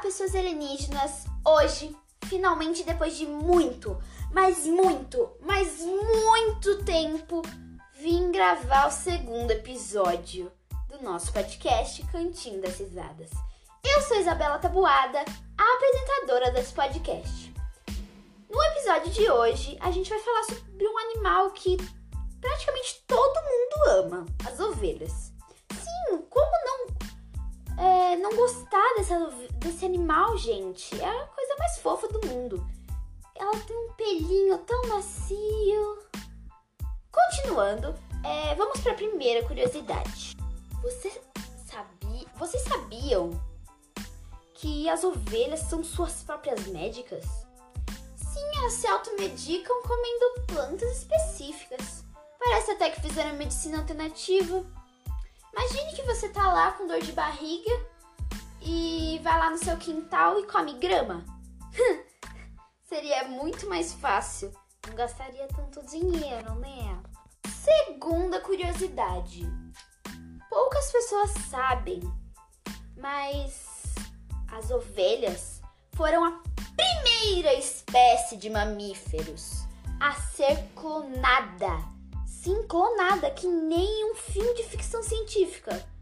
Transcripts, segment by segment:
pessoas alienígenas! Hoje, finalmente, depois de muito, mas muito, mas muito tempo, vim gravar o segundo episódio do nosso podcast Cantinho das Risadas. Eu sou Isabela Tabuada, a apresentadora desse podcast. No episódio de hoje, a gente vai falar sobre um animal que praticamente todo mundo ama: as ovelhas. Dessa, desse animal, gente? É a coisa mais fofa do mundo. Ela tem um pelinho tão macio. Continuando, é, vamos para a primeira curiosidade. Você sabia, vocês sabiam que as ovelhas são suas próprias médicas? Sim, elas se automedicam comendo plantas específicas. Parece até que fizeram medicina alternativa. Imagine que você tá lá com dor de barriga e vai lá no seu quintal e come grama. Seria muito mais fácil. Não gastaria tanto dinheiro, né? Segunda curiosidade. Poucas pessoas sabem, mas as ovelhas foram a primeira espécie de mamíferos a ser clonada. Sim, clonada, que nem um filme de ficção científica.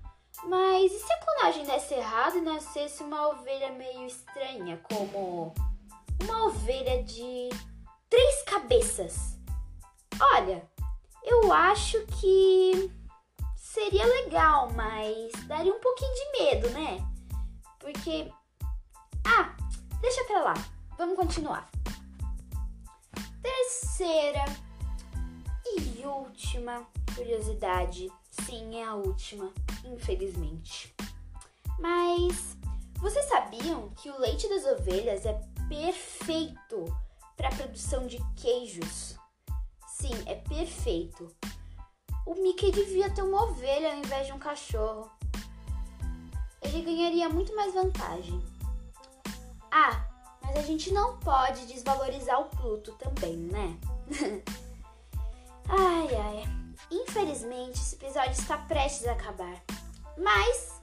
Mas e se a clonagem desse errado e nascesse uma ovelha meio estranha, como uma ovelha de três cabeças? Olha, eu acho que seria legal, mas daria um pouquinho de medo, né? Porque. Ah, deixa pra lá. Vamos continuar. Terceira e última curiosidade. Sim, é a última, infelizmente. Mas vocês sabiam que o leite das ovelhas é perfeito para a produção de queijos? Sim, é perfeito. O Mickey devia ter uma ovelha ao invés de um cachorro. Ele ganharia muito mais vantagem. Ah, mas a gente não pode desvalorizar o Pluto também, né? ai, ai. Infelizmente, esse episódio está prestes a acabar. Mas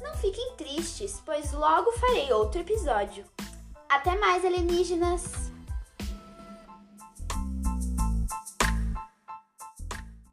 não fiquem tristes, pois logo farei outro episódio. Até mais, alienígenas!